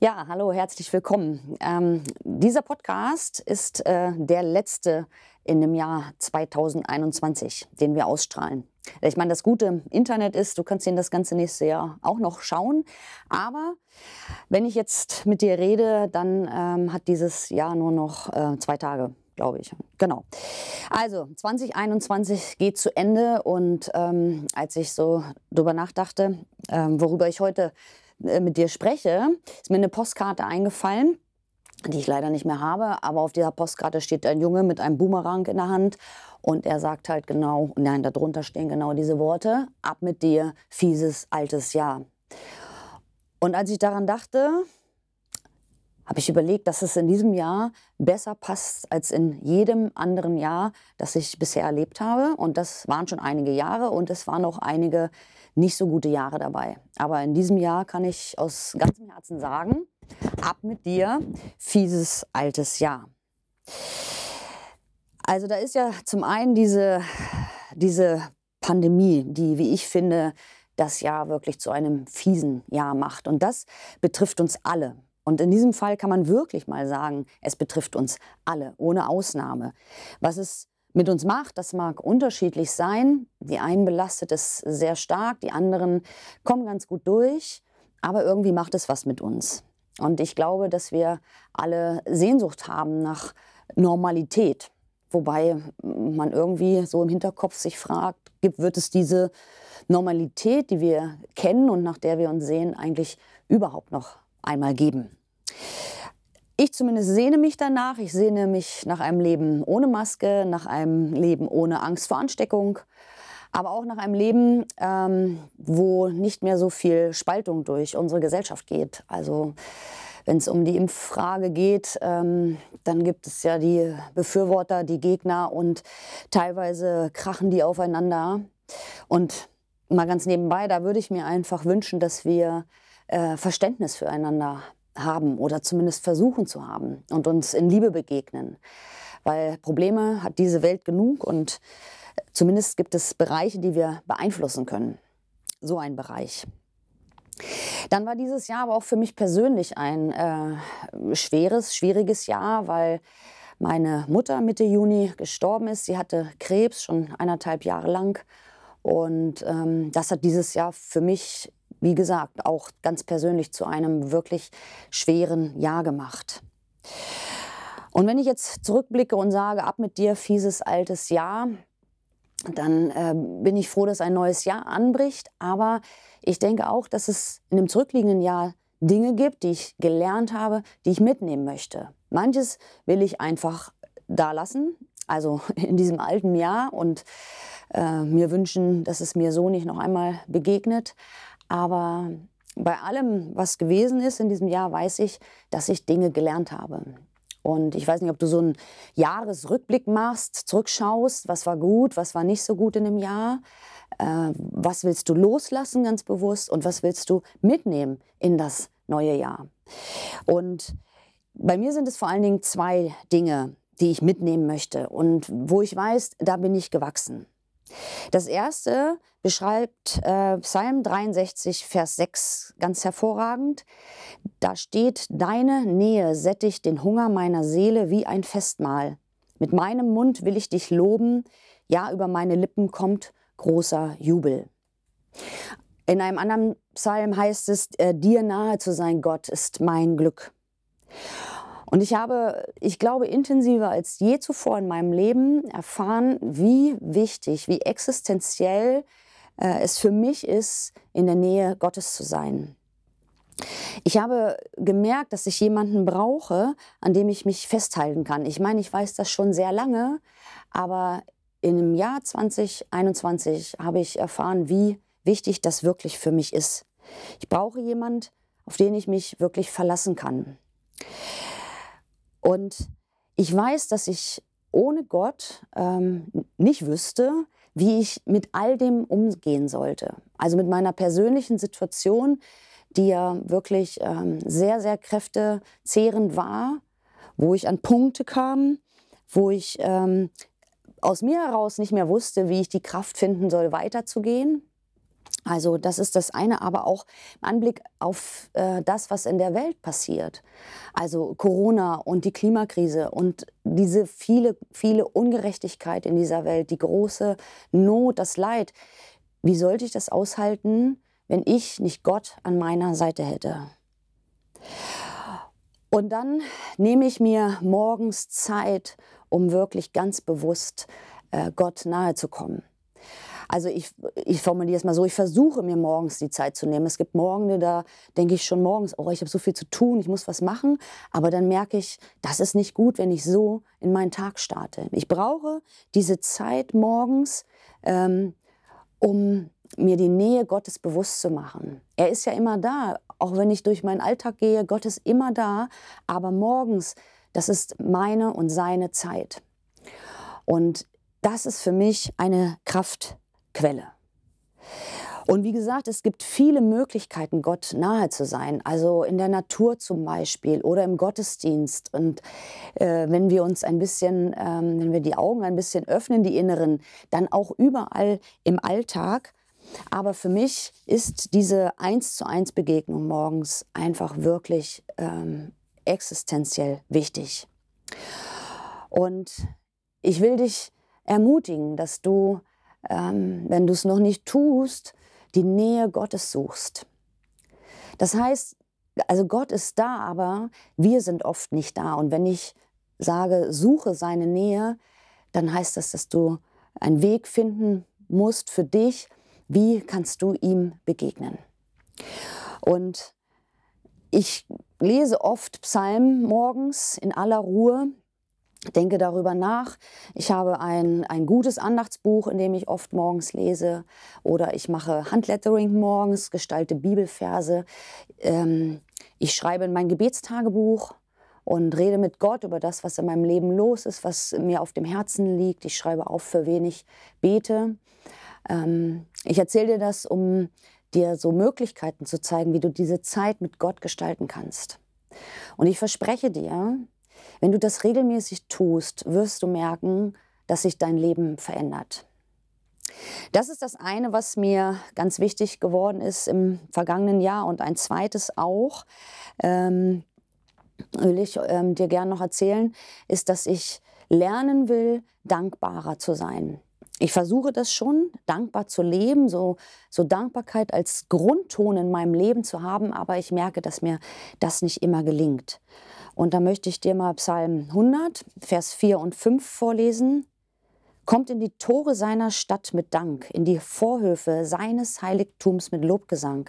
Ja, hallo, herzlich willkommen. Ähm, dieser Podcast ist äh, der letzte in dem Jahr 2021, den wir ausstrahlen. Ich meine, das Gute Internet ist, du kannst ihn das ganze nächste Jahr auch noch schauen. Aber wenn ich jetzt mit dir rede, dann ähm, hat dieses Jahr nur noch äh, zwei Tage glaube ich. Genau. Also 2021 geht zu Ende und ähm, als ich so drüber nachdachte, ähm, worüber ich heute äh, mit dir spreche, ist mir eine Postkarte eingefallen die ich leider nicht mehr habe, aber auf dieser Postkarte steht ein Junge mit einem Boomerang in der Hand und er sagt halt genau, nein, darunter stehen genau diese Worte, ab mit dir, fieses altes Jahr. Und als ich daran dachte, habe ich überlegt, dass es in diesem Jahr besser passt als in jedem anderen Jahr, das ich bisher erlebt habe. Und das waren schon einige Jahre und es waren auch einige nicht so gute Jahre dabei. Aber in diesem Jahr kann ich aus ganzem Herzen sagen, ab mit dir, fieses altes Jahr. Also da ist ja zum einen diese, diese Pandemie, die, wie ich finde, das Jahr wirklich zu einem fiesen Jahr macht. Und das betrifft uns alle. Und in diesem Fall kann man wirklich mal sagen, es betrifft uns alle, ohne Ausnahme. Was es mit uns macht, das mag unterschiedlich sein. Die einen belastet es sehr stark, die anderen kommen ganz gut durch, aber irgendwie macht es was mit uns. Und ich glaube, dass wir alle Sehnsucht haben nach Normalität. Wobei man irgendwie so im Hinterkopf sich fragt, wird es diese Normalität, die wir kennen und nach der wir uns sehen, eigentlich überhaupt noch einmal geben. Ich zumindest sehne mich danach. Ich sehne mich nach einem Leben ohne Maske, nach einem Leben ohne Angst vor Ansteckung, aber auch nach einem Leben, ähm, wo nicht mehr so viel Spaltung durch unsere Gesellschaft geht. Also wenn es um die Impffrage geht, ähm, dann gibt es ja die Befürworter, die Gegner und teilweise krachen die aufeinander. Und mal ganz nebenbei, da würde ich mir einfach wünschen, dass wir äh, Verständnis füreinander haben oder zumindest versuchen zu haben und uns in Liebe begegnen. Weil Probleme hat diese Welt genug und zumindest gibt es Bereiche, die wir beeinflussen können. So ein Bereich. Dann war dieses Jahr aber auch für mich persönlich ein äh, schweres, schwieriges Jahr, weil meine Mutter Mitte Juni gestorben ist. Sie hatte Krebs schon eineinhalb Jahre lang. Und ähm, das hat dieses Jahr für mich wie gesagt, auch ganz persönlich zu einem wirklich schweren Jahr gemacht. Und wenn ich jetzt zurückblicke und sage, ab mit dir, fieses altes Jahr, dann äh, bin ich froh, dass ein neues Jahr anbricht. Aber ich denke auch, dass es in dem zurückliegenden Jahr Dinge gibt, die ich gelernt habe, die ich mitnehmen möchte. Manches will ich einfach da lassen, also in diesem alten Jahr und äh, mir wünschen, dass es mir so nicht noch einmal begegnet. Aber bei allem, was gewesen ist in diesem Jahr, weiß ich, dass ich Dinge gelernt habe. Und ich weiß nicht, ob du so einen Jahresrückblick machst, zurückschaust, was war gut, was war nicht so gut in dem Jahr, äh, was willst du loslassen ganz bewusst und was willst du mitnehmen in das neue Jahr. Und bei mir sind es vor allen Dingen zwei Dinge, die ich mitnehmen möchte und wo ich weiß, da bin ich gewachsen. Das erste beschreibt äh, Psalm 63, Vers 6 ganz hervorragend. Da steht, Deine Nähe sättigt den Hunger meiner Seele wie ein Festmahl. Mit meinem Mund will ich dich loben, ja, über meine Lippen kommt großer Jubel. In einem anderen Psalm heißt es, äh, dir nahe zu sein, Gott, ist mein Glück. Und ich habe, ich glaube, intensiver als je zuvor in meinem Leben erfahren, wie wichtig, wie existenziell äh, es für mich ist, in der Nähe Gottes zu sein. Ich habe gemerkt, dass ich jemanden brauche, an dem ich mich festhalten kann. Ich meine, ich weiß das schon sehr lange, aber dem Jahr 2021 habe ich erfahren, wie wichtig das wirklich für mich ist. Ich brauche jemanden, auf den ich mich wirklich verlassen kann. Und ich weiß, dass ich ohne Gott ähm, nicht wüsste, wie ich mit all dem umgehen sollte. Also mit meiner persönlichen Situation, die ja wirklich ähm, sehr, sehr kräftezehrend war, wo ich an Punkte kam, wo ich ähm, aus mir heraus nicht mehr wusste, wie ich die Kraft finden soll, weiterzugehen. Also das ist das eine, aber auch im Anblick auf äh, das, was in der Welt passiert. Also Corona und die Klimakrise und diese viele, viele Ungerechtigkeit in dieser Welt, die große Not, das Leid. Wie sollte ich das aushalten, wenn ich nicht Gott an meiner Seite hätte? Und dann nehme ich mir morgens Zeit, um wirklich ganz bewusst äh, Gott nahe zu kommen. Also ich, ich formuliere es mal so, ich versuche mir morgens die Zeit zu nehmen. Es gibt Morgen, da denke ich schon morgens, oh, ich habe so viel zu tun, ich muss was machen. Aber dann merke ich, das ist nicht gut, wenn ich so in meinen Tag starte. Ich brauche diese Zeit morgens, ähm, um mir die Nähe Gottes bewusst zu machen. Er ist ja immer da, auch wenn ich durch meinen Alltag gehe, Gott ist immer da, aber morgens, das ist meine und seine Zeit. Und das ist für mich eine Kraft, Quelle. Und wie gesagt, es gibt viele Möglichkeiten, Gott nahe zu sein. Also in der Natur zum Beispiel oder im Gottesdienst. Und äh, wenn wir uns ein bisschen, ähm, wenn wir die Augen ein bisschen öffnen, die inneren, dann auch überall im Alltag. Aber für mich ist diese eins zu eins Begegnung morgens einfach wirklich ähm, existenziell wichtig. Und ich will dich ermutigen, dass du ähm, wenn du es noch nicht tust, die Nähe Gottes suchst. Das heißt, also Gott ist da, aber wir sind oft nicht da. Und wenn ich sage, suche seine Nähe, dann heißt das, dass du einen Weg finden musst für dich, wie kannst du ihm begegnen. Und ich lese oft Psalmen morgens in aller Ruhe denke darüber nach. Ich habe ein, ein gutes Andachtsbuch, in dem ich oft morgens lese. Oder ich mache Handlettering morgens, gestalte Bibelverse. Ähm, ich schreibe in mein Gebetstagebuch und rede mit Gott über das, was in meinem Leben los ist, was mir auf dem Herzen liegt. Ich schreibe auf, für wen ich bete. Ähm, ich erzähle dir das, um dir so Möglichkeiten zu zeigen, wie du diese Zeit mit Gott gestalten kannst. Und ich verspreche dir, wenn du das regelmäßig tust, wirst du merken, dass sich dein Leben verändert. Das ist das eine, was mir ganz wichtig geworden ist im vergangenen Jahr und ein zweites auch, ähm, will ich ähm, dir gerne noch erzählen, ist, dass ich lernen will, dankbarer zu sein. Ich versuche das schon, dankbar zu leben, so, so Dankbarkeit als Grundton in meinem Leben zu haben, aber ich merke, dass mir das nicht immer gelingt. Und da möchte ich dir mal Psalm 100, Vers 4 und 5 vorlesen. Kommt in die Tore seiner Stadt mit Dank, in die Vorhöfe seines Heiligtums mit Lobgesang.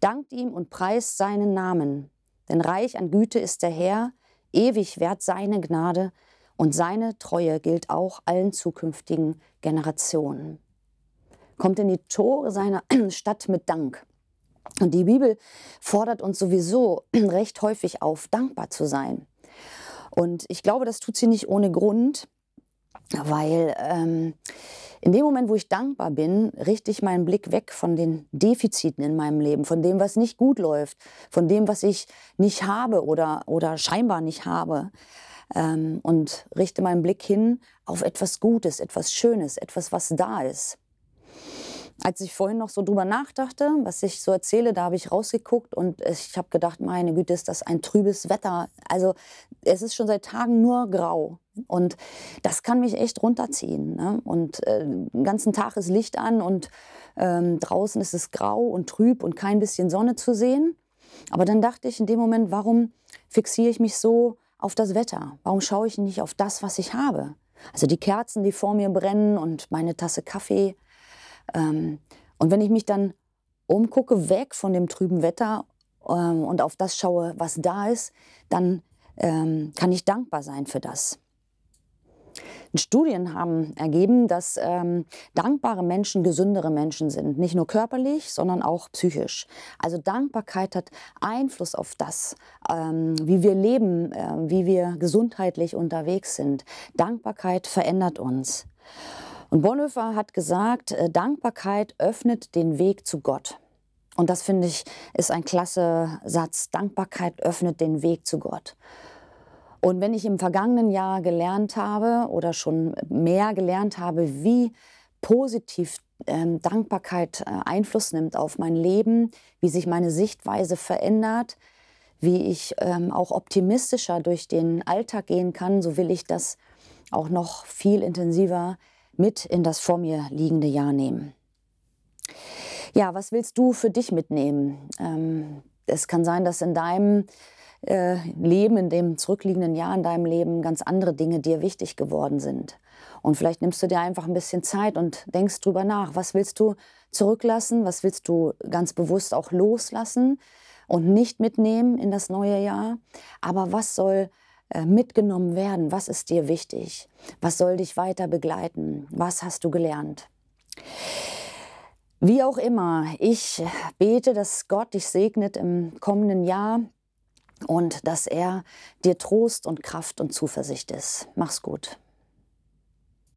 Dankt ihm und preist seinen Namen. Denn reich an Güte ist der Herr, ewig wert seine Gnade und seine Treue gilt auch allen zukünftigen Generationen. Kommt in die Tore seiner Stadt mit Dank. Und die Bibel fordert uns sowieso recht häufig auf, dankbar zu sein. Und ich glaube, das tut sie nicht ohne Grund, weil ähm, in dem Moment, wo ich dankbar bin, richte ich meinen Blick weg von den Defiziten in meinem Leben, von dem, was nicht gut läuft, von dem, was ich nicht habe oder, oder scheinbar nicht habe. Ähm, und richte meinen Blick hin auf etwas Gutes, etwas Schönes, etwas, was da ist. Als ich vorhin noch so drüber nachdachte, was ich so erzähle, da habe ich rausgeguckt und ich habe gedacht, meine Güte, ist das ein trübes Wetter. Also es ist schon seit Tagen nur grau. Und das kann mich echt runterziehen. Ne? Und äh, den ganzen Tag ist Licht an und ähm, draußen ist es grau und trüb und kein bisschen Sonne zu sehen. Aber dann dachte ich in dem Moment, warum fixiere ich mich so auf das Wetter? Warum schaue ich nicht auf das, was ich habe? Also die Kerzen, die vor mir brennen und meine Tasse Kaffee. Ähm, und wenn ich mich dann umgucke, weg von dem trüben Wetter ähm, und auf das schaue, was da ist, dann ähm, kann ich dankbar sein für das. Studien haben ergeben, dass ähm, dankbare Menschen gesündere Menschen sind, nicht nur körperlich, sondern auch psychisch. Also Dankbarkeit hat Einfluss auf das, ähm, wie wir leben, äh, wie wir gesundheitlich unterwegs sind. Dankbarkeit verändert uns. Und Bonhoeffer hat gesagt, äh, Dankbarkeit öffnet den Weg zu Gott. Und das finde ich ist ein klasse Satz. Dankbarkeit öffnet den Weg zu Gott. Und wenn ich im vergangenen Jahr gelernt habe oder schon mehr gelernt habe, wie positiv ähm, Dankbarkeit äh, Einfluss nimmt auf mein Leben, wie sich meine Sichtweise verändert, wie ich ähm, auch optimistischer durch den Alltag gehen kann, so will ich das auch noch viel intensiver mit in das vor mir liegende Jahr nehmen. Ja, was willst du für dich mitnehmen? Ähm, es kann sein, dass in deinem äh, Leben, in dem zurückliegenden Jahr in deinem Leben ganz andere Dinge dir wichtig geworden sind. Und vielleicht nimmst du dir einfach ein bisschen Zeit und denkst drüber nach. Was willst du zurücklassen? Was willst du ganz bewusst auch loslassen und nicht mitnehmen in das neue Jahr? Aber was soll mitgenommen werden? Was ist dir wichtig? Was soll dich weiter begleiten? Was hast du gelernt? Wie auch immer, ich bete, dass Gott dich segnet im kommenden Jahr und dass er dir Trost und Kraft und Zuversicht ist. Mach's gut.